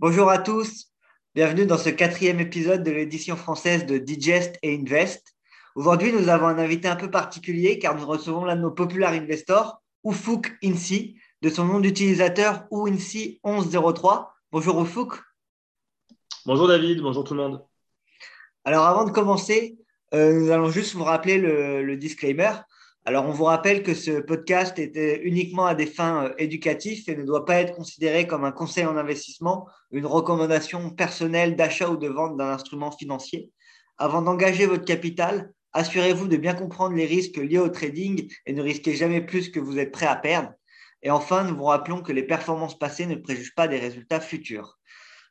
Bonjour à tous, bienvenue dans ce quatrième épisode de l'édition française de Digest et Invest. Aujourd'hui, nous avons un invité un peu particulier car nous recevons l'un de nos populaires investors, Oufouk Insi, de son nom d'utilisateur OUINSI1103. Bonjour Oufouk. Bonjour David, bonjour tout le monde. Alors avant de commencer, euh, nous allons juste vous rappeler le disclaimer. Alors, on vous rappelle que ce podcast est uniquement à des fins euh, éducatives et ne doit pas être considéré comme un conseil en investissement, une recommandation personnelle d'achat ou de vente d'un instrument financier. Avant d'engager votre capital, assurez-vous de bien comprendre les risques liés au trading et ne risquez jamais plus que vous êtes prêt à perdre. Et enfin, nous vous rappelons que les performances passées ne préjugent pas des résultats futurs.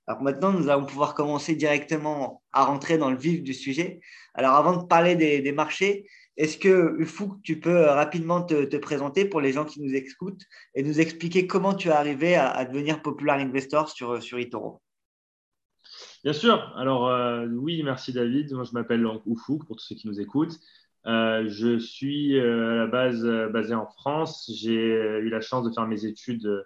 Alors maintenant, nous allons pouvoir commencer directement à rentrer dans le vif du sujet. Alors avant de parler des marchés, est-ce que Ufuk, tu peux euh, rapidement te, présenter pour les gens qui nous écoutent et nous expliquer comment tu es arrivé à, devenir Popular Investor sur, sur eToro? Bien sûr. Alors, euh, oui, merci David. Moi, je m'appelle Ufuk pour tous ceux qui nous écoutent. Euh, je suis à la base basé en France. J'ai eu la chance de faire mes études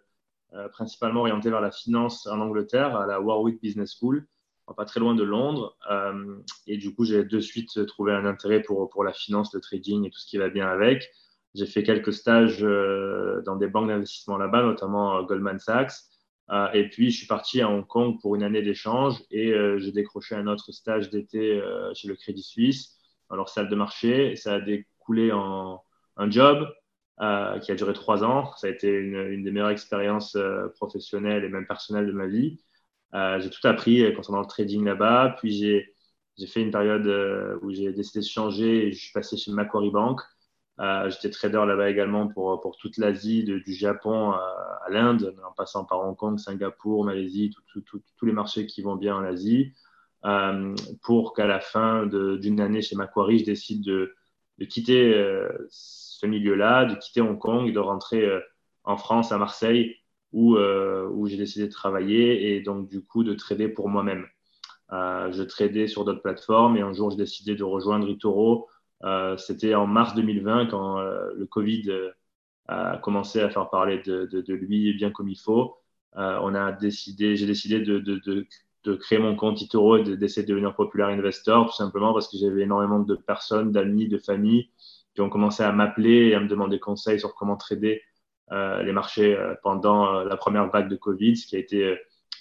principalement orientées vers la finance en Angleterre à la Warwick Business School pas très loin de Londres. Euh, et du coup, j'ai de suite trouvé un intérêt pour, pour la finance, le trading et tout ce qui va bien avec. J'ai fait quelques stages euh, dans des banques d'investissement là-bas, notamment euh, Goldman Sachs. et puis, je suis parti à Hong Kong pour une année d'échange et j'ai décroché un autre stage d'été chez le Crédit Suisse, dans leur salle de marché. Ça a découlé en un job qui a duré trois ans. Ça a été une, une des meilleures expériences professionnelles et même personnelles de ma vie. Euh, j'ai tout appris euh, concernant le trading là-bas. Puis j'ai, j'ai fait une période euh, où j'ai décidé de changer et je suis passé chez Macquarie Bank. j'étais trader là-bas également pour, pour toute l'Asie, du Japon à l'Inde, en passant par Hong Kong, Singapour, Malaisie, tous les marchés qui vont bien en Asie. pour qu'à la fin d'une année chez Macquarie, je décide de, de quitter ce milieu-là, de quitter Hong Kong et de rentrer en France, à Marseille, où, euh, où j'ai décidé de travailler et donc du coup de trader pour moi-même. Euh, je tradais sur d'autres plateformes et un jour j'ai décidé de rejoindre eToro. Euh, C'était en mars 2020 quand euh, le Covid a commencé à faire parler de, de, de, lui bien comme il faut. on a décidé, j'ai décidé de, de, de, créer mon compte eToro et d'essayer de devenir populaire investor tout simplement parce que j'avais énormément de personnes, d'amis, de familles qui ont commencé à m'appeler et à me demander conseils sur comment trader euh, les marchés euh, pendant euh, la première vague de Covid, ce qui a été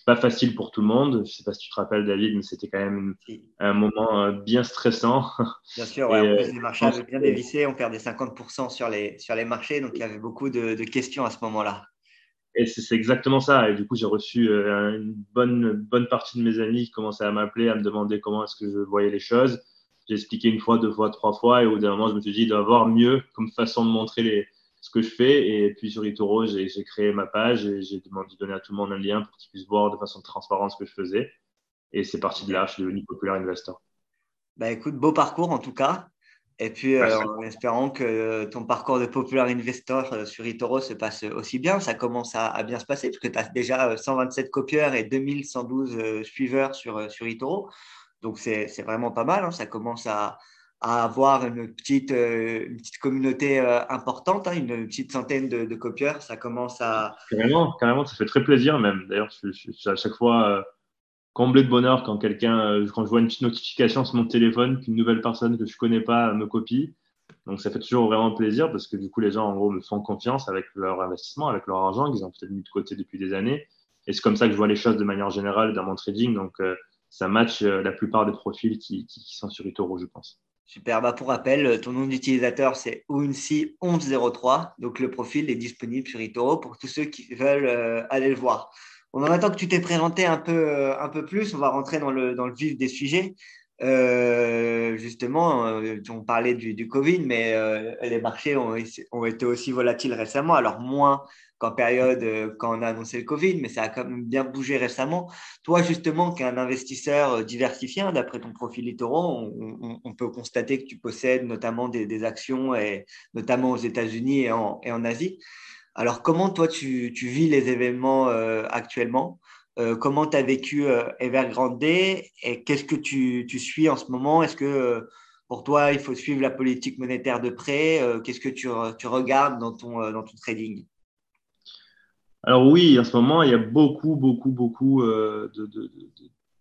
pas facile pour tout le monde. Je ne sais pas si tu te rappelles, David, mais c'était quand même un moment bien stressant. Bien sûr, ouais, en plus, les marchés avaient bien dévissé, on perdait 50% sur les, sur les marchés, donc il y avait beaucoup de, de questions à ce moment-là. Et c'est exactement ça. Et du coup, j'ai reçu une bonne, bonne partie de mes amis qui commençaient à m'appeler, à me demander comment est-ce que je voyais les choses. J'ai expliqué une fois, deux fois, trois fois, et au bout d'un moment, je me suis dit, il doit y avoir mieux comme façon de montrer les, ce que je fais. Et puis sur eToro, j'ai créé ma page et j'ai demandé de donner à tout le monde un lien pour qu'ils puissent voir de façon transparente ce que je faisais. Et c'est parti de là, je suis devenu populaire investor. Bah écoute, beau parcours en tout cas. Et puis, euh, en espérant que ton parcours de populaire investor euh, sur eToro se passe aussi bien, ça commence à, bien se passer, puisque tu as déjà 127 euh, copieurs et 2112 suiveurs sur, sur eToro. Donc, c'est vraiment pas mal. Hein. Ça commence à, à avoir une petite, euh, une petite communauté euh, importante, hein, une petite centaine de, de, copieurs. Ça commence à. Carrément, carrément, ça fait très plaisir même. D'ailleurs, je, suis à chaque fois euh, comblé de bonheur quand quelqu'un, quand je vois une petite notification sur mon téléphone qu'une nouvelle personne que je connais pas me copie. Donc ça fait toujours vraiment plaisir parce que du coup les gens en gros me font confiance avec leur investissement, avec leur argent qu'ils ont peut-être mis de côté depuis des années. Et c'est comme ça que je vois les choses de manière générale dans mon trading. Donc ça match la plupart des profils qui, qui, sont sur eToro, je pense. Super. Bah, pour rappel, ton nom d'utilisateur, c'est Unsi1103. Donc, le profil est disponible sur eToro pour tous ceux qui veulent euh, aller le voir. Bon, maintenant que tu t'es présenté un peu, euh, un peu plus, on va rentrer dans le, dans le vif des sujets. Euh, justement, on parlait du, Covid, mais les marchés ont, été aussi volatiles récemment. Alors, moins qu'en période, euh, quand on a annoncé le Covid, mais ça a quand même bien bougé récemment. Toi, justement, qui es un investisseur euh, diversifié, hein, d'après ton profil littoral, on, peut constater que tu possèdes notamment des, actions, et, notamment aux États-Unis et en, Asie. Alors, comment toi, tu, tu vis les événements euh, Comment tu as vécu Evergrande et qu'est-ce que tu, tu, suis en ce moment? Est-ce que pour toi, il faut suivre la politique monétaire de près? Qu'est-ce que tu, tu regardes dans ton, dans ton trading? Alors oui, en ce moment, il y a beaucoup, beaucoup, beaucoup de,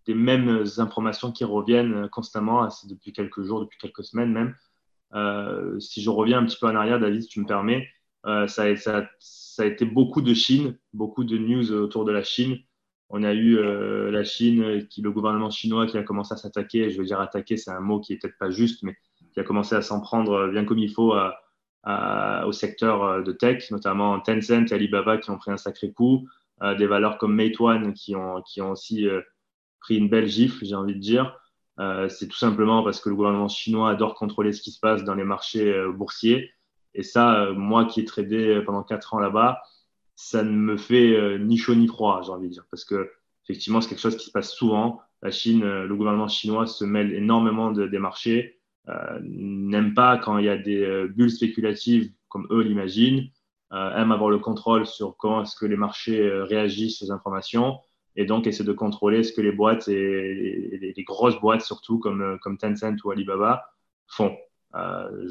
des mêmes informations qui reviennent constamment, depuis quelques jours, depuis quelques semaines même. si je reviens un petit peu en arrière, David, si tu me permets, ça, ça, ça, a été beaucoup de Chine, beaucoup de news autour de la Chine. On a eu euh, la Chine, qui, le gouvernement chinois qui a commencé à s'attaquer. Je veux dire attaquer, c'est un mot qui est peut-être pas juste, mais qui a commencé à s'en prendre bien comme il faut au secteur euh, de tech, notamment Tencent et Alibaba qui ont pris un sacré coup. Euh, des valeurs comme Meituan qui ont, qui ont aussi pris une belle gifle, j'ai envie de dire. c'est tout simplement parce que le gouvernement chinois adore contrôler ce qui se passe dans les marchés boursiers. Et ça, moi qui ai tradé pendant quatre ans là-bas, ça ne me fait euh, ni chaud ni froid, j'ai envie de dire, parce que effectivement, c'est quelque chose qui se passe souvent. La Chine, euh, le gouvernement chinois se mêle énormément des marchés, euh, n'aime pas quand il y a des bulles spéculatives comme eux l'imaginent, aime avoir le contrôle sur comment est-ce que les marchés réagissent aux informations et donc essaie de contrôler ce que les boîtes et, les, grosses boîtes surtout comme, comme Tencent ou Alibaba font. Euh,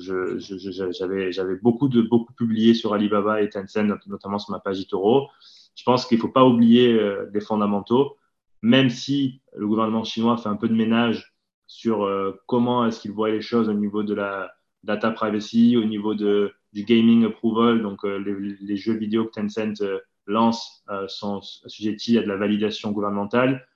j'avais beaucoup, publié sur Alibaba et Tencent, notamment sur ma page eToro. Je pense qu'il ne faut pas oublier euh, les fondamentaux, même si le gouvernement chinois fait un peu de ménage sur euh, comment est-ce qu'il voit les choses au niveau de la data privacy, au niveau du gaming approval, donc les, les, jeux vidéo que Tencent lance sont assujettis à de la validation gouvernementale,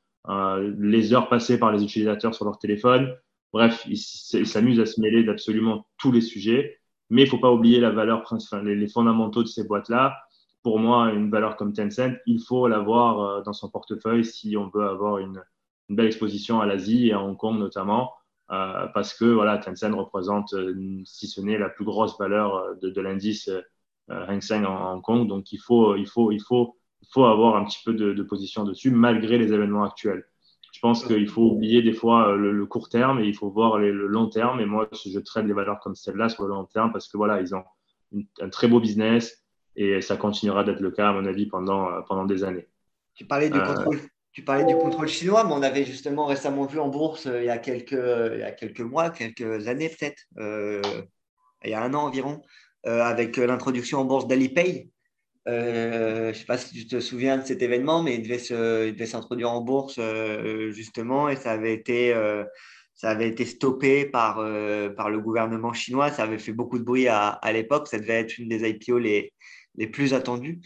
les heures passées par les utilisateurs sur leur téléphone, Bref, ils s'amusent à se mêler d'absolument tous les sujets, mais il ne faut pas oublier la valeur principale, les, fondamentaux de ces boîtes-là. Pour moi, une valeur comme Tencent, il faut l'avoir euh, dans son portefeuille si on veut avoir une, belle exposition à l'Asie et à Hong Kong notamment, euh, parce que voilà, Tencent représente, euh, si ce n'est la plus grosse valeur de, l'indice Hang Seng en, Hong Kong. Donc il faut, il faut, il faut, il faut avoir un petit peu de position dessus malgré les événements actuels. Je pense qu'il faut oublier des fois euh, le, court terme et il faut voir le long terme. Et moi, je traite des valeurs comme celle-là sur le long terme parce que voilà, ils ont un très beau business et ça continuera d'être le cas, à mon avis, pendant, euh, pendant des années. Tu parlais du euh, contrôle. Tu parlais du contrôle chinois, mais on avait justement récemment vu en bourse il y a quelques, il y a quelques mois, quelques années peut-être, il y a un an environ, avec l'introduction en bourse d'Alipay, euh, je ne sais pas si tu te souviens de cet événement, mais il devait, s'introduire en bourse euh, justement et ça avait été, euh, ça avait été stoppé par, par le gouvernement chinois. Ça avait fait beaucoup de bruit à, l'époque. Ça devait être une des IPO les, les plus attendues.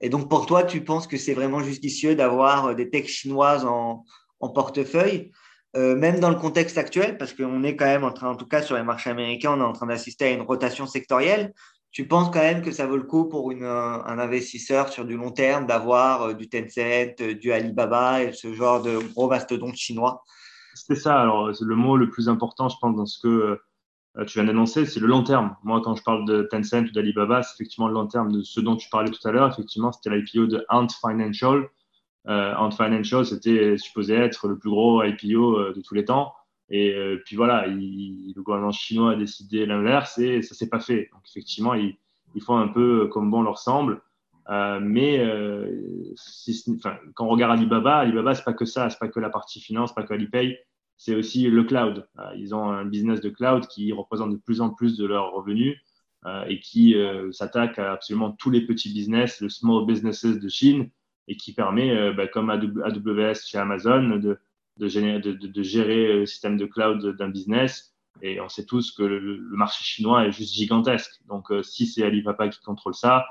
Et donc pour toi, tu penses que c'est vraiment judicieux d'avoir des techs chinoises en, en portefeuille même dans le contexte actuel, parce qu'on est quand même en train, en tout cas sur les marchés américains, on est en train d'assister à une rotation sectorielle tu penses quand même que ça vaut le coup pour une, un investisseur sur du long terme d'avoir euh, du Tencent, euh, du Alibaba et ce genre de gros mastodontes chinois? C'est ça. Alors, le mot le plus important, je pense, dans ce que euh, tu viens d'annoncer, c'est le long terme. Moi, quand je parle de Tencent ou d'Alibaba, c'est effectivement le long terme de ce dont tu parlais tout à l'heure. Effectivement, c'était l'IPO de Ant Financial. Ant Financial, c'était supposé être le plus gros IPO de tous les temps. Et euh, puis voilà, le gouvernement chinois a décidé l'inverse et ça s'est pas fait. Donc effectivement, ils, font un peu comme bon leur semble. Euh, mais euh, quand on regarde Alibaba, Alibaba, c'est pas que ça, c'est pas que la partie finance, pas que Alipay, c'est aussi le cloud. ils ont un business de cloud qui représente de plus en plus de leurs revenus et qui s'attaque à absolument tous les petits business, le small businesses de Chine, et qui permet, bah, comme AWS chez Amazon, de, de, gérer, le système de cloud d'un business. Et on sait tous que le, marché chinois est juste gigantesque. Donc, euh, si c'est Alibaba qui contrôle ça,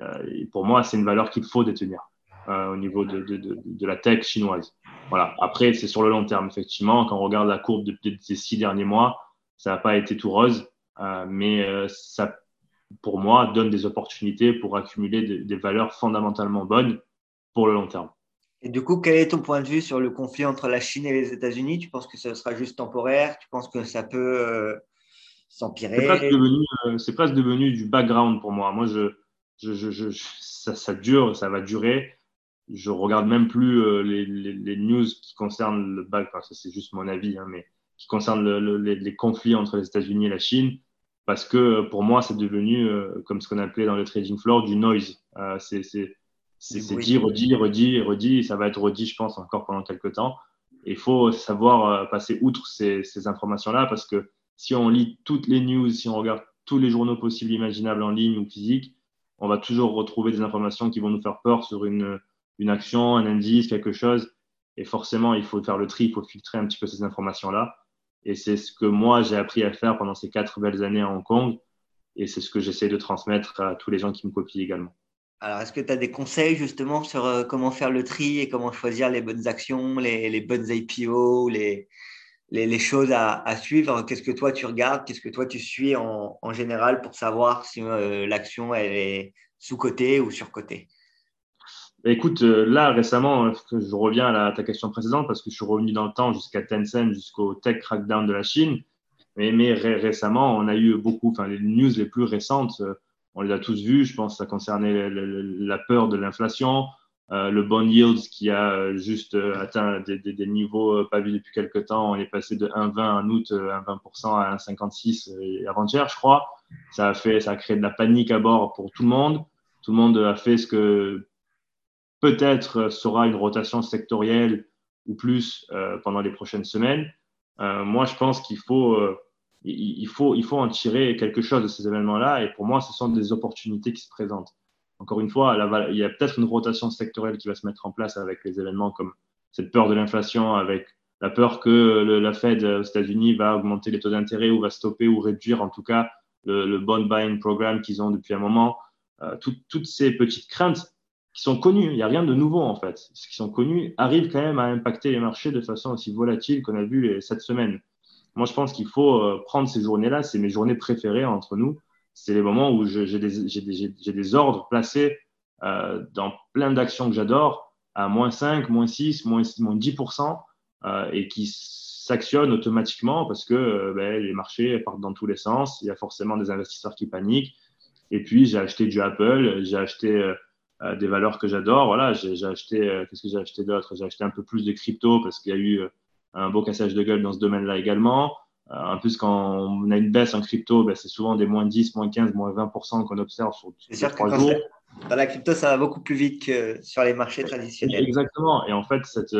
euh, pour moi, c'est une valeur qu'il faut détenir euh, au niveau de, la tech chinoise. Voilà. Après, c'est sur le long terme, effectivement. Quand on regarde la courbe de, ces six derniers mois, ça n'a pas été tout rose, mais ça, pour moi, donne des opportunités pour accumuler des valeurs fondamentalement bonnes pour le long terme. Et du coup, quel est ton point de vue sur le conflit entre la Chine et les États-Unis? Tu penses que ce sera juste temporaire? Tu penses que ça peut euh, s'empirer? Euh, C'est presque, devenu du background pour moi. Moi, je, ça, dure, ça va durer. Je regarde même plus euh, les, news qui concernent le back. ça, c'est juste mon avis, hein, mais qui concernent les, conflits entre les États-Unis et la Chine, parce que pour moi, c'est devenu, comme ce qu'on appelait dans le trading floor, du noise. c'est c'est dit, redit, redit, redit, et ça va être redit, je pense, encore pendant quelques temps. il faut savoir euh, passer outre ces, ces informations-là parce que si on lit toutes les news, si on regarde tous les journaux possibles, imaginables en ligne ou physique, on va toujours retrouver des informations qui vont nous faire peur sur une, une action, un indice, quelque chose. Et forcément, il faut faire le tri, il faut filtrer un petit peu ces informations-là. Et c'est ce que moi, j'ai appris à faire pendant ces quatre belles années à Hong Kong. Et c'est ce que j'essaie de transmettre à tous les gens qui me copient également. Alors, est-ce que tu as des conseils justement sur euh, comment faire le tri et comment choisir les bonnes actions, les, bonnes IPO, les, les, choses à, suivre? Qu'est-ce que toi tu regardes? Qu'est-ce que toi tu suis en, général pour savoir si euh, l'action est sous-cotée ou sur-cotée? Écoute, euh, là récemment, je reviens à, ta question précédente parce que je suis revenu dans le temps jusqu'à Tencent, jusqu'au tech crackdown de la Chine. Mais, mais récemment, on a eu beaucoup, enfin les news les plus récentes on les a tous vus. Je pense que ça concernait la peur de l'inflation, euh, le bond yield qui a euh, juste euh, atteint des, niveaux pas vus depuis quelques temps. On est passé de 1,20 en août, 1,20% à 1,56 avant-hier, je crois. Ça a fait, ça a créé de la panique à bord pour tout le monde. Tout le monde a fait ce que peut-être sera une rotation sectorielle ou plus pendant les prochaines semaines. moi, je pense qu'il faut il faut, il faut en tirer quelque chose de ces événements-là. Et pour moi, ce sont des opportunités qui se présentent. Encore une fois, il y a peut-être une rotation sectorielle qui va se mettre en place avec les événements comme cette peur de l'inflation, avec la peur que la Fed aux États-Unis va augmenter les taux d'intérêt ou va stopper ou réduire en tout cas le, bond buying programme qu'ils ont depuis un moment. Euh, toutes ces petites craintes qui sont connues, il n'y a rien de nouveau en fait, ce qui sont connues arrivent quand même à impacter les marchés de façon aussi volatile qu'on a vu cette semaine. Moi, je pense qu'il faut euh, prendre ces journées-là. C'est mes journées préférées entre nous. C'est les moments où j'ai des, ordres placés euh, dans plein d'actions que j'adore à moins 5, moins 6, moins, 10% euh, et qui s'actionnent automatiquement parce que ben, les marchés partent dans tous les sens. Il y a forcément des investisseurs qui paniquent. Et puis, j'ai acheté du Apple, j'ai acheté des valeurs que j'adore. Voilà, j'ai acheté, qu'est-ce que j'ai acheté d'autre? J'ai acheté un peu plus de crypto parce qu'il y a eu un beau cassage de gueule dans ce domaine-là également. Euh, en plus, quand on a une baisse en crypto, ben, c'est souvent des moins 10, moins 15, moins 20% qu'on observe sur, sur trois jours. Dans la crypto, ça va beaucoup plus vite que sur les marchés traditionnels. Exactement. Et en fait, cette,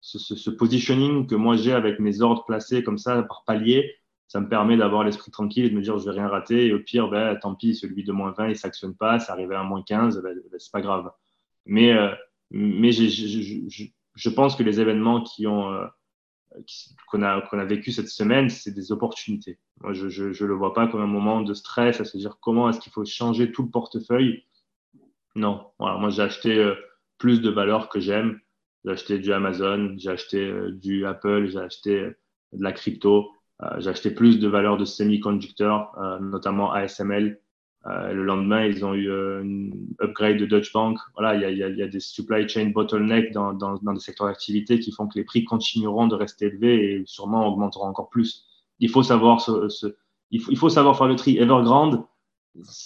ce, ce, positioning que moi j'ai avec mes ordres placés comme ça par palier, ça me permet d'avoir l'esprit tranquille et de me dire je vais rien rater. Et au pire, ben, tant pis, celui de moins 20, il ne s'actionne pas, ça arrivait à moins 15, ben, ben, c'est pas grave. Mais, euh, mais je, je, pense que les événements qui ont, euh, qu'on a, qu'on a vécu cette semaine, c'est des opportunités. Moi, je ne le vois pas comme un moment de stress, à se dire comment est-ce qu'il faut changer tout le portefeuille. Non, moi j'ai acheté euh, plus de valeurs que j'aime. J'ai acheté du Amazon, j'ai acheté euh, du Apple, j'ai acheté euh, de la crypto, j'ai acheté plus de valeurs de semi-conducteurs, notamment ASML, euh, le lendemain, ils ont eu euh, une upgrade de Deutsche Bank. Voilà, il y a, y a, des supply chain bottlenecks dans, dans, dans des secteurs d'activité qui font que les prix continueront de rester élevés et sûrement augmenteront encore plus. Il faut savoir, ce, ce, il, faut, il faut savoir faire le tri. Evergrande,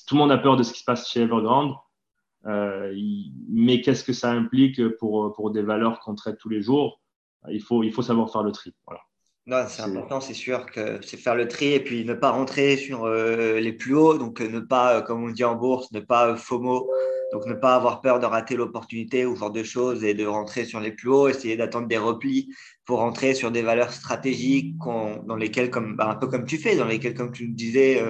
tout le monde a peur de ce qui se passe chez Evergrande. Euh, mais qu'est-ce que ça implique pour, pour des valeurs qu'on traite tous les jours? Il faut, il faut savoir faire le tri. Voilà. Non, c'est important, c'est sûr que c'est faire le tri et puis ne pas rentrer sur euh, les plus hauts, donc euh, ne pas, euh, comme on dit en bourse, ne pas FOMO, donc ne pas avoir peur de rater l'opportunité ou ce genre de choses et de rentrer sur les plus hauts, essayer d'attendre des replis pour rentrer sur des valeurs stratégiques dans lesquelles, comme, bah, un peu comme tu fais, dans lesquelles, comme tu nous disais,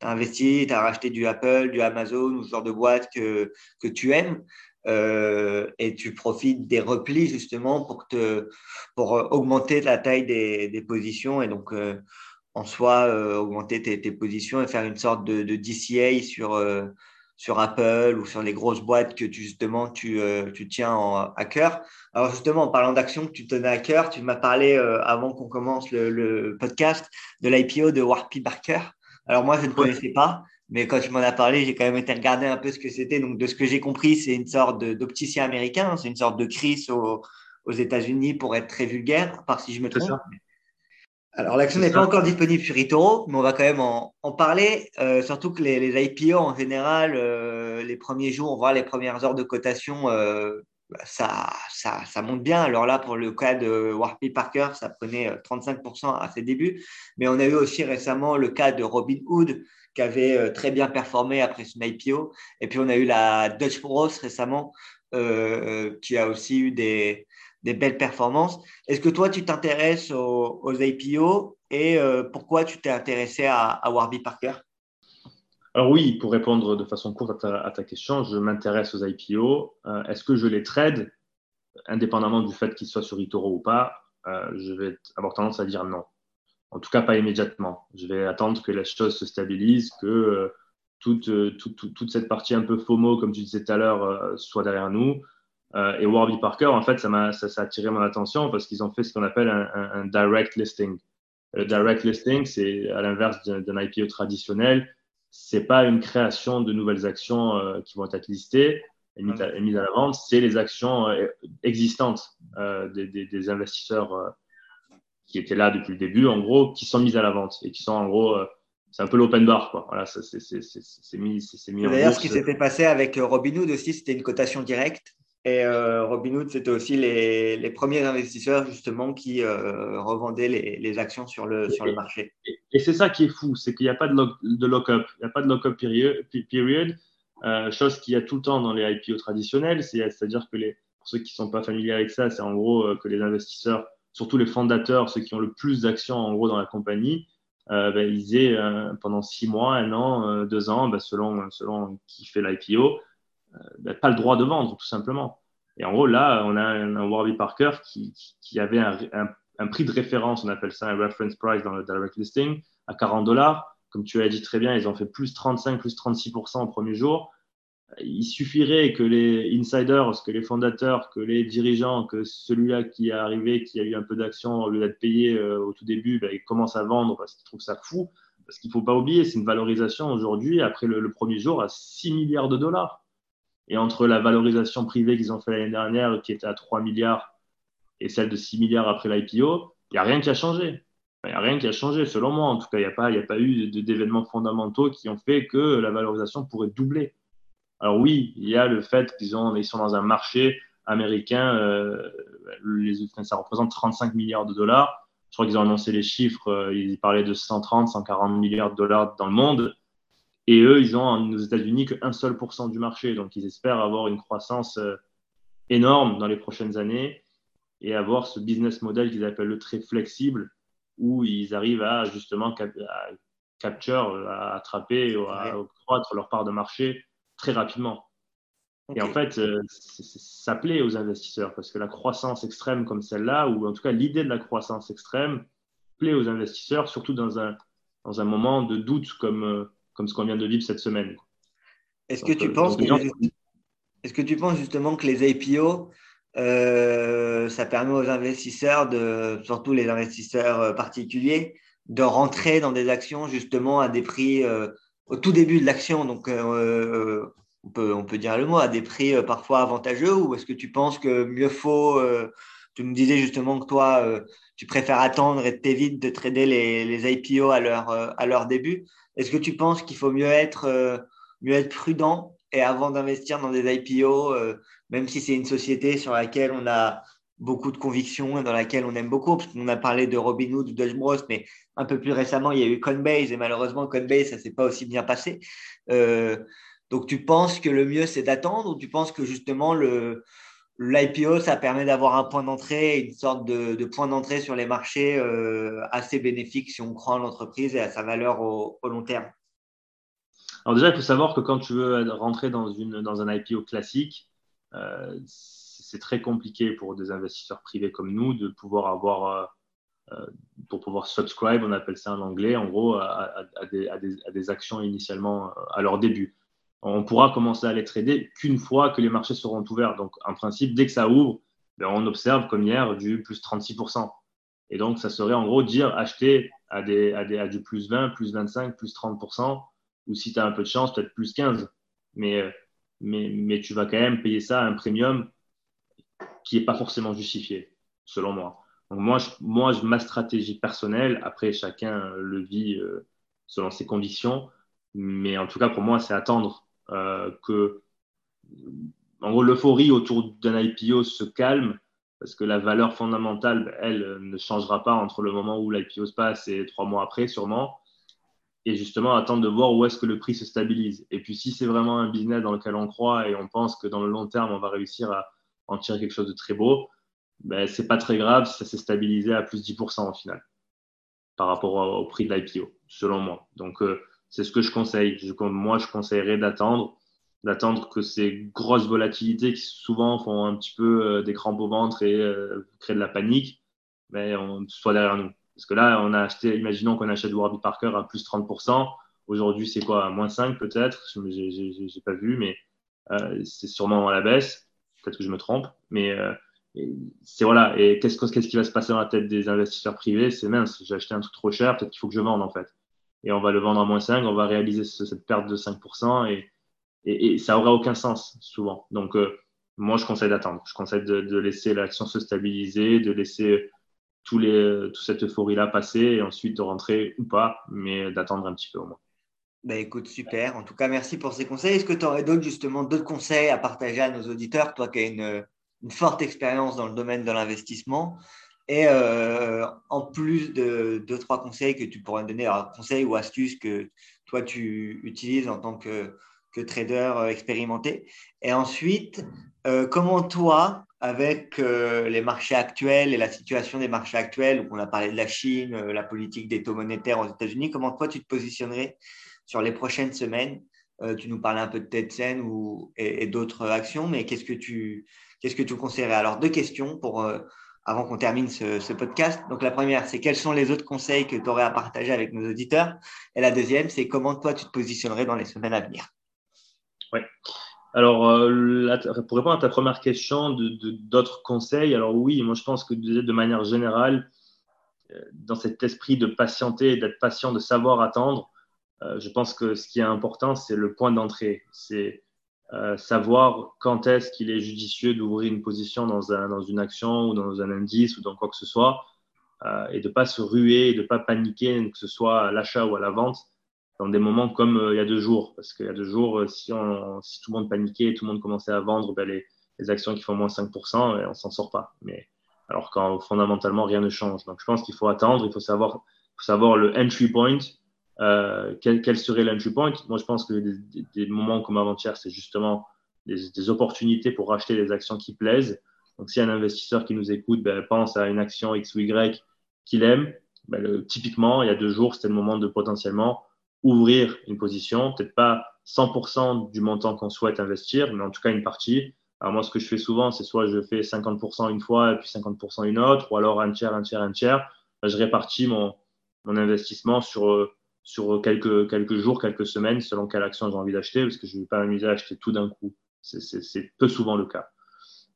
tu as investi, tu as racheté du Apple, du Amazon ou ce genre de boîte que, que tu aimes. Euh, et tu profites des replis justement pour, te, pour euh, augmenter la taille des, des positions et donc euh, en soi augmenter tes, tes, positions et faire une sorte de, de DCA sur, sur Apple ou sur les grosses boîtes que tu, justement tu, tu tiens en, à cœur. Alors justement, en parlant d'actions que tu tenais à cœur, tu m'as parlé avant qu'on commence le, le, podcast de l'IPO de Warby Barker. Alors moi, je ne connaissais pas. Mais quand tu m'en as parlé, j'ai quand même été regarder un peu ce que c'était. Donc, de ce que j'ai compris, c'est une sorte d'opticien américain. C'est une sorte de crise aux, aux États-Unis pour être très vulgaire, par si je me trompe. Alors, l'action n'est pas encore disponible sur eToro, mais on va quand même en, en parler. Euh, surtout que les, les, IPO, en général, euh, les premiers jours, voire les premières heures de cotation, euh, bah, ça, ça, ça, monte bien. Alors là, pour le cas de Warby Parker, ça prenait 35% à ses débuts. Mais on a eu aussi récemment le cas de Robin Hood, qui avait euh, très bien performé après son IPO. Et puis on a eu la Dutch Bros récemment, euh, euh, qui a aussi eu des, belles performances. Est-ce que toi, tu t'intéresses aux, IPO et pourquoi tu t'es intéressé à, Warby Parker? Alors oui, pour répondre de façon courte à ta, question, je m'intéresse aux IPO. Euh, est-ce que je les trade, indépendamment du fait qu'ils soient sur eToro ou pas euh, Je vais avoir tendance à dire non. En tout cas, pas immédiatement. Je vais attendre que les choses se stabilisent, que euh, toute, toute, cette partie un peu FOMO, comme tu disais tout à l'heure, soit derrière nous. et Warby Parker, en fait, ça, a, attiré mon attention parce qu'ils ont fait ce qu'on appelle un, direct listing. Le direct listing, c'est à l'inverse d'un IPO traditionnel c'est pas une création de nouvelles actions euh, qui vont être listées et mises, à, la vente, c'est les actions euh, existantes euh, des, investisseurs qui étaient là depuis le début, en gros, qui sont mises à la vente et qui sont en gros, c'est un peu l'open bar, quoi. Voilà, c'est mis, mis D'ailleurs, ce qui s'était passé avec Robinhood aussi, c'était une cotation directe. Et Robinhood, c'était aussi les, premiers investisseurs justement qui revendaient les, actions sur le, sur le marché. Et c'est ça qui est fou, c'est qu'il n'y a pas de, lock-up. Il n'y a pas de lock-up period, euh, chose qu'il y a tout le temps dans les IPO traditionnels. C'est-à-dire que les, pour ceux qui ne sont pas familiers avec ça, c'est en gros euh, que les investisseurs, surtout les fondateurs, ceux qui ont le plus d'actions en gros dans la compagnie, euh, ben, ils aient pendant six mois, un an, deux ans, ben, selon, selon qui fait l'IPO, ben, pas le droit de vendre tout simplement. Et en gros, là, on a un, Warby Parker qui, avait un, un un prix de référence, on appelle ça un reference price dans le direct listing, à 40 dollars. Comme tu as dit très bien, ils ont fait plus 35, plus 36% au premier jour. Il suffirait que les insiders, que les fondateurs, que les dirigeants, que celui-là qui est arrivé, qui a eu un peu d'action au lieu d'être payé euh, au tout début, ben, il commence à vendre parce qu'il trouve ça fou. Parce qu'il ne faut pas oublier, c'est une valorisation aujourd'hui, après le, premier jour, à 6 milliards de dollars. Et entre la valorisation privée qu'ils ont fait l'année dernière, qui était à 3 milliards, et celle de 6 milliards après l'IPO, il n'y a rien qui a changé. Il n'y a rien qui a changé, selon moi. En tout cas, il n'y a, pas, a pas eu d'événements fondamentaux qui ont fait que la valorisation pourrait doubler. Alors oui, il y a le fait qu'ils ils sont dans un marché américain, euh, les, ça représente 35 milliards de dollars. Je crois qu'ils ont annoncé les chiffres, euh, ils parlaient de 130, 140 milliards de dollars dans le monde. Et eux, ils ont aux États-Unis qu'un seul pourcent du marché. Donc, ils espèrent avoir une croissance euh, énorme dans les prochaines années et avoir ce business model qu'ils appellent le très flexible, où ils arrivent à justement à capture, à attraper, à croître leur part de marché très rapidement. Et en fait, euh, ça plaît aux investisseurs parce que la croissance extrême comme celle-là, ou en tout cas l'idée de la croissance extrême, plaît aux investisseurs, surtout dans un, dans un moment de doute comme, euh, comme ce qu'on vient de vivre cette semaine. Est-ce que, tu euh, penses que est-ce que tu penses justement que les IPO euh, ça permet aux investisseurs, de, surtout les investisseurs particuliers, de rentrer dans des actions justement à des prix au tout début de l'action. Donc, on, peut, on peut dire le mot, à des prix parfois avantageux ou est-ce que tu penses que mieux faut Tu nous disais justement que toi, tu préfères attendre et t'évites de trader les, les, IPO à leur, à leur début? Est-ce que tu penses qu'il faut mieux être, mieux être prudent et avant d'investir dans des IPO, même si c'est une société sur laquelle on a beaucoup de convictions et dans laquelle on aime beaucoup, parce qu'on a parlé de Robinhood, de Dodge Bros, mais un peu plus récemment, il y a eu Coinbase, et malheureusement, Coinbase, ça s'est pas aussi bien passé. Euh, donc, tu penses que le mieux, c'est d'attendre, ou tu penses que justement, l'IPO, ça permet d'avoir un point d'entrée, une sorte de, point d'entrée sur les marchés euh, assez bénéfique si on croit en l'entreprise et à sa valeur au, long terme? Alors déjà, il faut savoir que quand tu veux rentrer dans, une, dans un IPO classique, euh, c'est très compliqué pour des investisseurs privés comme nous de pouvoir avoir, pour pouvoir subscribe, on appelle ça en anglais, en gros, à, des, actions initialement à leur début. On pourra commencer à les trader qu'une fois que les marchés seront ouverts. Donc, en principe, dès que ça ouvre, ben, on observe comme hier du plus 36%. Et donc, ça serait en gros dire acheter à, des, à, du plus 20%, plus 25%, plus 30%, ou si tu as un peu de chance, peut-être plus 15. Mais mais, tu vas quand même payer ça à un premium qui n'est pas forcément justifié, selon moi. Moi, je, ma stratégie personnelle, après chacun le vit euh, selon ses conditions, mais en tout cas pour moi, c'est attendre euh, que, en gros, l'euphorie autour d'un IPO se calme, parce que la valeur fondamentale, elle, ne changera pas entre le moment où l'IPO se passe et trois mois après, sûrement et justement attendre de voir où est-ce que le prix se stabilise. Et puis si c'est vraiment un business dans lequel on croit et on pense que dans le long terme, on va réussir à en tirer quelque chose de très beau, ben, c'est pas très grave si ça s'est stabilisé à plus 10% au final par rapport au, prix de l'IPO, selon moi. Donc, euh, c'est ce que je conseille. moi, je conseillerais d'attendre, d'attendre que ces grosses volatilités qui souvent font un petit peu euh, des crampes au ventre et euh, créent de la panique, mais on soit derrière nous. Parce que là, on a acheté, imaginons qu'on achète Warby Parker à plus 30%. Aujourd'hui, c'est quoi? À moins 5 peut-être? Je n'ai pas vu, mais euh, c'est sûrement à la baisse. Peut-être que je me trompe. Mais c'est voilà. Et qu'est-ce, qui va se passer dans la tête des investisseurs privés? C'est mince, j'ai acheté un truc trop cher, peut-être qu'il faut que je vende en fait et on va le vendre à moins 5, on va réaliser cette perte de 5% et, ça n'aura aucun sens souvent. Donc, euh, moi, je conseille d'attendre. Je conseille de, laisser l'action se stabiliser, de laisser tous les, toute cette euphorie-là passer et ensuite de rentrer ou pas, mais d'attendre un petit peu au moins. Bah écoute, super. En tout cas, merci pour ces conseils. Est-ce que tu aurais justement, d'autres conseils à partager à nos auditeurs, toi qui as une, une forte expérience dans le domaine de l'investissement et euh, en plus de deux, trois conseils que tu pourrais donner, alors conseils ou astuces que toi tu utilises en tant que, trader euh, expérimenté. Et ensuite, euh, comment toi, avec les marchés actuels et la situation des marchés actuels, où on a parlé de la Chine, la politique des taux monétaires aux États-Unis, comment toi tu te positionnerais sur les prochaines semaines? Tu nous parlais un peu de Tetsen ou, et d'autres actions, mais qu'est-ce que tu qu'est-ce que tu conseillerais? Alors deux questions pour avant qu'on termine ce, podcast. Donc la première, c'est quels sont les autres conseils que tu aurais à partager avec nos auditeurs? Et la deuxième, c'est comment toi tu te positionnerais dans les semaines à venir? Oui. Alors, euh, pour répondre à ta première question d'autres de, conseils, alors oui, moi je pense que de, manière générale, euh, dans cet esprit de patienter, d'être patient, de savoir attendre, euh, je pense que ce qui est important, c'est le point d'entrée. C'est euh, savoir quand est-ce qu'il est judicieux d'ouvrir une position dans, un, dans, une action ou dans un indice ou dans quoi que ce soit, euh, et de ne pas se ruer, de ne pas paniquer, que ce soit à l'achat ou à la vente, dans des moments comme euh, il y a deux jours. Parce qu'il y a deux jours, si, on, si, tout le monde paniquait et tout le monde commençait à vendre ben les, les, actions qui font moins 5%, et on s'en sort pas. Mais, alors quand fondamentalement rien ne change. Donc je pense qu'il faut attendre, il faut savoir, faut savoir le entry point, euh, quel, quel, serait l'entry point Moi, je pense que des, des, moments comme avant-hier, c'est justement des, des, opportunités pour racheter des actions qui plaisent. Donc, si un investisseur qui nous écoute ben, pense à une action X ou Y qu'il aime, ben, le, typiquement, il y a deux jours, c'était le moment de potentiellement ouvrir une position, peut-être pas 100% du montant qu'on souhaite investir, mais en tout cas une partie. Alors moi, ce que je fais souvent, c'est soit je fais 50% une fois et puis 50% une autre, ou alors un tiers, un tiers, un tiers. Ben, je répartis mon, mon investissement sur euh, sur quelques, quelques jours, quelques semaines, selon quelle action j'ai envie d'acheter, parce que je ne vais pas m'amuser à acheter tout d'un coup. C'est peu souvent le cas.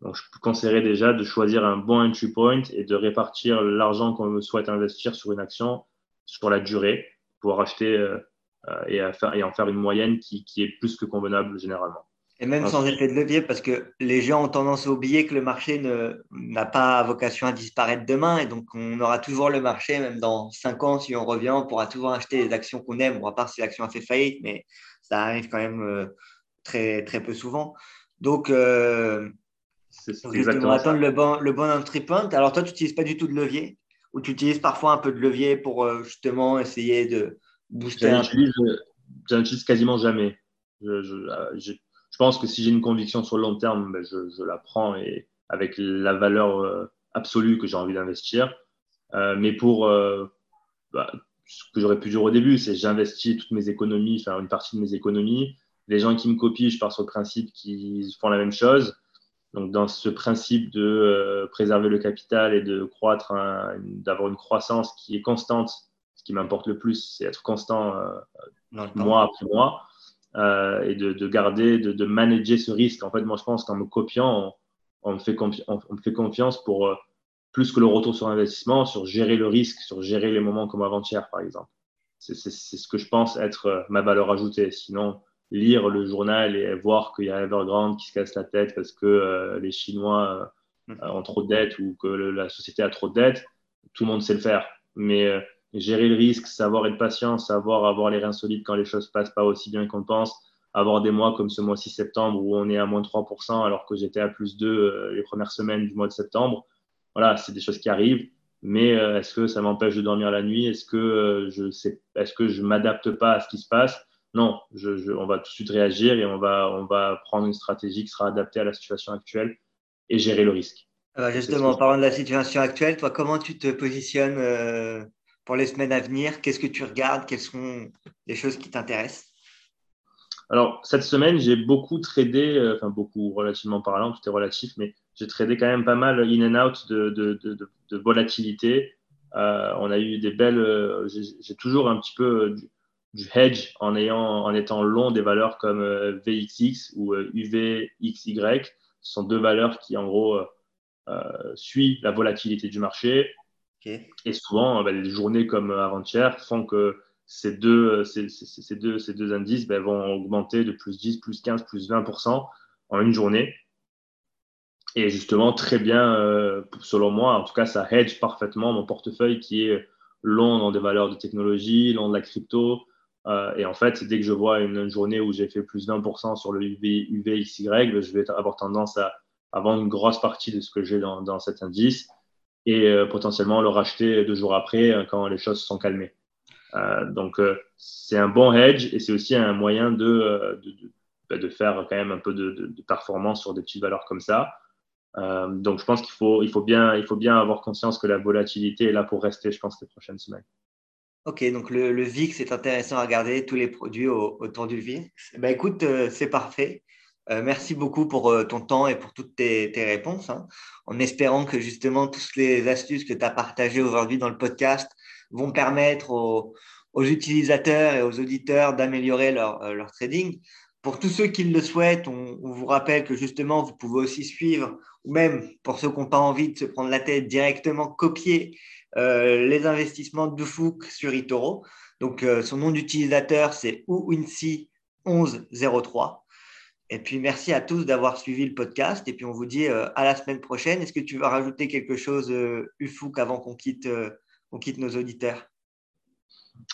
Donc, je conseillerais déjà de choisir un bon entry point et de répartir l'argent qu'on souhaite investir sur une action sur la durée, pour acheter euh, euh, et, et, en faire une moyenne qui, qui est plus que convenable généralement. Et même sans effet de levier, parce que les gens ont tendance à oublier que le marché n'a pas vocation à disparaître demain. Et donc, on aura toujours le marché, même dans cinq ans, si on revient, on pourra toujours acheter les actions qu'on aime, à part si l'action a fait faillite, mais ça arrive quand même euh, très, très peu souvent. Donc, euh, justement, attendre le bon, le bon entry point. Alors, toi, tu n'utilises pas du tout de levier? Ou tu utilises parfois un peu de levier pour euh, justement essayer de booster J'utilise quasiment jamais. je, je, je pense que si j'ai une conviction sur le long terme, ben je, je, la prends et avec la valeur euh, absolue que j'ai envie d'investir. Euh, mais pour euh, bah, ce que j'aurais pu dire au début, c'est j'investis toutes mes économies, enfin une partie de mes économies. Les gens qui me copient, je pars sur le principe qu'ils font la même chose. Donc, dans ce principe de euh, préserver le capital et de croître, d'avoir une croissance qui est constante, ce qui m'importe le plus, c'est être constant mois après mois euh, et de, de garder, de, de, manager ce risque. En fait, moi, je pense qu'en me copiant, on, on, me fait on, me fait confiance pour euh, plus que le retour sur investissement, sur gérer le risque, sur gérer les moments comme avant-hier, par exemple. C'est ce que je pense être euh, ma valeur ajoutée. Sinon, lire le journal et voir qu'il y a Evergrande qui se casse la tête parce que euh, les Chinois mmh. ont trop de dettes ou que le, la société a trop de dettes, tout le monde sait le faire. Mais gérer le risque, savoir être patient, savoir avoir les reins solides quand les choses passent pas aussi bien qu'on pense, avoir des mois comme ce mois-ci septembre où on est à moins 3% alors que j'étais à plus 2 euh, les premières semaines du mois de septembre. Voilà, c'est des choses qui arrivent. Mais euh, est-ce que ça m'empêche de dormir la nuit? Est-ce que euh, je sais, est-ce que je m'adapte pas à ce qui se passe? Non, je, je, on va tout de suite réagir et on va, on va prendre une stratégie qui sera adaptée à la situation actuelle et gérer le risque. justement, en parlant de la situation actuelle, toi, comment tu te positionnes pour les semaines à venir Qu'est-ce que tu regardes Quelles sont les choses qui t'intéressent? Alors, cette semaine, j'ai beaucoup tradé, euh, enfin beaucoup relativement parlant, tout est relatif, mais j'ai tradé quand même pas mal in and out de, volatilité. Euh, on a eu des belles. Euh, j'ai toujours un petit peu du, du, hedge en, ayant, en étant long des valeurs comme VXX ou UVXY. Ce sont deux valeurs qui, en gros, suivent la volatilité du marché et souvent, euh, bah, les journées comme euh, avant-hier font que ces deux, euh, ces, deux, ces deux indices bah, vont augmenter de plus 10, plus 15, plus 20% en une journée. Et justement, très bien, selon moi, en tout cas, ça hedge parfaitement mon portefeuille qui est long dans des valeurs de technologie, long de la crypto. et en fait, dès que je vois une, journée où j'ai fait plus 20% sur le UV, UVXY, je vais avoir tendance à, à, vendre une grosse partie de ce que j'ai dans cet indice et euh, potentiellement le racheter deux jours après euh, quand les choses sont calmées. Euh, donc, c'est un bon hedge et c'est aussi un moyen de, bah, de, faire quand même un peu de, performance sur des petites valeurs comme ça. Donc, je pense qu'il faut, il faut, bien, il faut bien avoir conscience que la volatilité est là pour rester, je pense, les prochaines semaines. Ok, donc le, VIX, c'est intéressant à regarder, tous les produits autour du VIX. Ben, écoute, c'est parfait. Euh, merci beaucoup pour euh, ton temps et pour toutes tes, réponses, hein. en espérant que justement toutes les astuces que tu as partagées aujourd'hui dans le podcast vont permettre aux, utilisateurs et aux auditeurs d'améliorer leur, euh, leur, trading. Pour tous ceux qui le souhaitent, on, vous rappelle que justement, vous pouvez aussi suivre, ou même pour ceux qui n'ont pas envie de se prendre la tête, directement copier les investissements de Fouk sur eToro. Donc, son nom d'utilisateur, c'est uwincy1103. Et puis, merci à tous d'avoir suivi le podcast. Et puis, on vous dit euh, à la semaine prochaine. Est-ce que tu vas rajouter quelque chose, euh, Ufouk, avant qu'on quitte, euh, quitte nos auditeurs?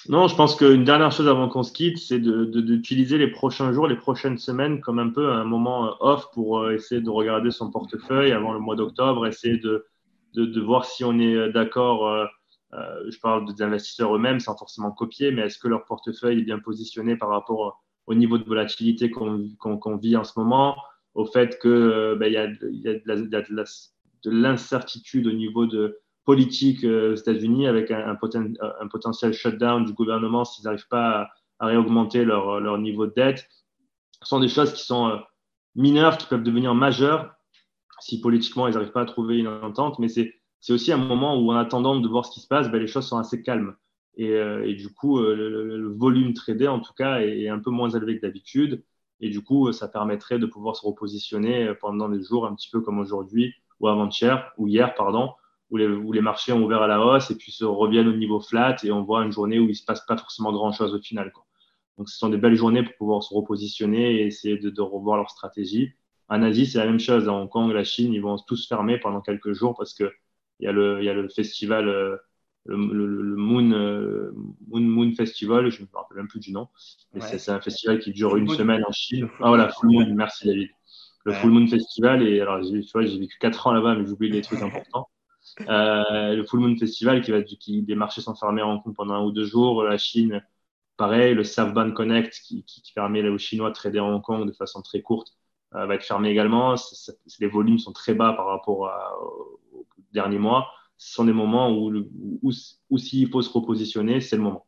Non, je pense qu'une dernière chose avant qu'on se quitte, c'est d'utiliser les prochains jours, les prochaines semaines comme un peu un moment off pour essayer de regarder son portefeuille avant le mois d'octobre, essayer de, de, voir si on est d'accord. je parle des investisseurs eux-mêmes sans forcément copier, mais est-ce que leur portefeuille est bien positionné par rapport au niveau de volatilité qu'on vit en ce moment, au fait qu'il euh, ben, y, a, de l'incertitude au niveau de politique euh, aux États-Unis avec un, potentiel shutdown du gouvernement s'ils n'arrivent pas à, réaugmenter leur, leur, niveau de dette. Ce sont des choses qui sont euh, mineures, qui peuvent devenir majeures si politiquement ils n'arrivent pas à trouver une entente, mais c'est aussi un moment où en attendant de voir ce qui se passe, ben, les choses sont assez calmes. Euh, et, du coup, euh, le, volume tradé, en tout cas, est, un peu moins élevé que d'habitude. Et du coup, ça permettrait de pouvoir se repositionner pendant des jours un petit peu comme aujourd'hui ou avant-hier, ou hier, pardon, où les, où les, marchés ont ouvert à la hausse et puis se reviennent au niveau flat et on voit une journée où il se passe pas forcément grand-chose au final. Quoi. Donc, ce sont des belles journées pour pouvoir se repositionner et essayer de, de revoir leur stratégie. En Asie, c'est la même chose. À Hong Kong, la Chine, ils vont tous fermer pendant quelques jours parce qu'il y, a le, y a le festival le, le, Moon, euh, Moon, Moon, Festival, je ne me rappelle même plus du nom, mais c'est un festival qui dure une semaine en Chine. Ah voilà, Full Moon, merci David. Le Full Moon Festival, et alors tu vois, j'ai vécu 4 ans là-bas, mais j'oublie les trucs importants. Euh, le Full Moon Festival, qui va, qui, les marchés sont fermés en compte pendant un ou deux jours. La Chine, pareil. Le Savban Connect, qui, qui, permet aux Chinois de trader en Hong Kong de façon très courte, euh, va être fermé également. les volumes sont très bas par rapport à, aux derniers mois ce sont des moments où, où, s'il faut se repositionner, c'est le moment.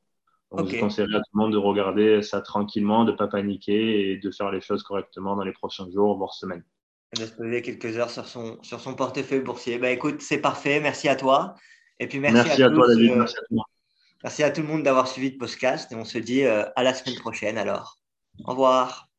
Donc, je conseillerais à tout le monde de regarder ça tranquillement, de ne pas paniquer et de faire les choses correctement dans les prochains jours, voire semaines. De se poser quelques heures sur son, sur son portefeuille boursier. Bah, écoute, c'est parfait. Merci à toi. Et puis merci, à, toi, David. Euh, merci à toi. Merci à tout le monde d'avoir suivi le podcast et on se dit euh, à la semaine prochaine alors. Au revoir.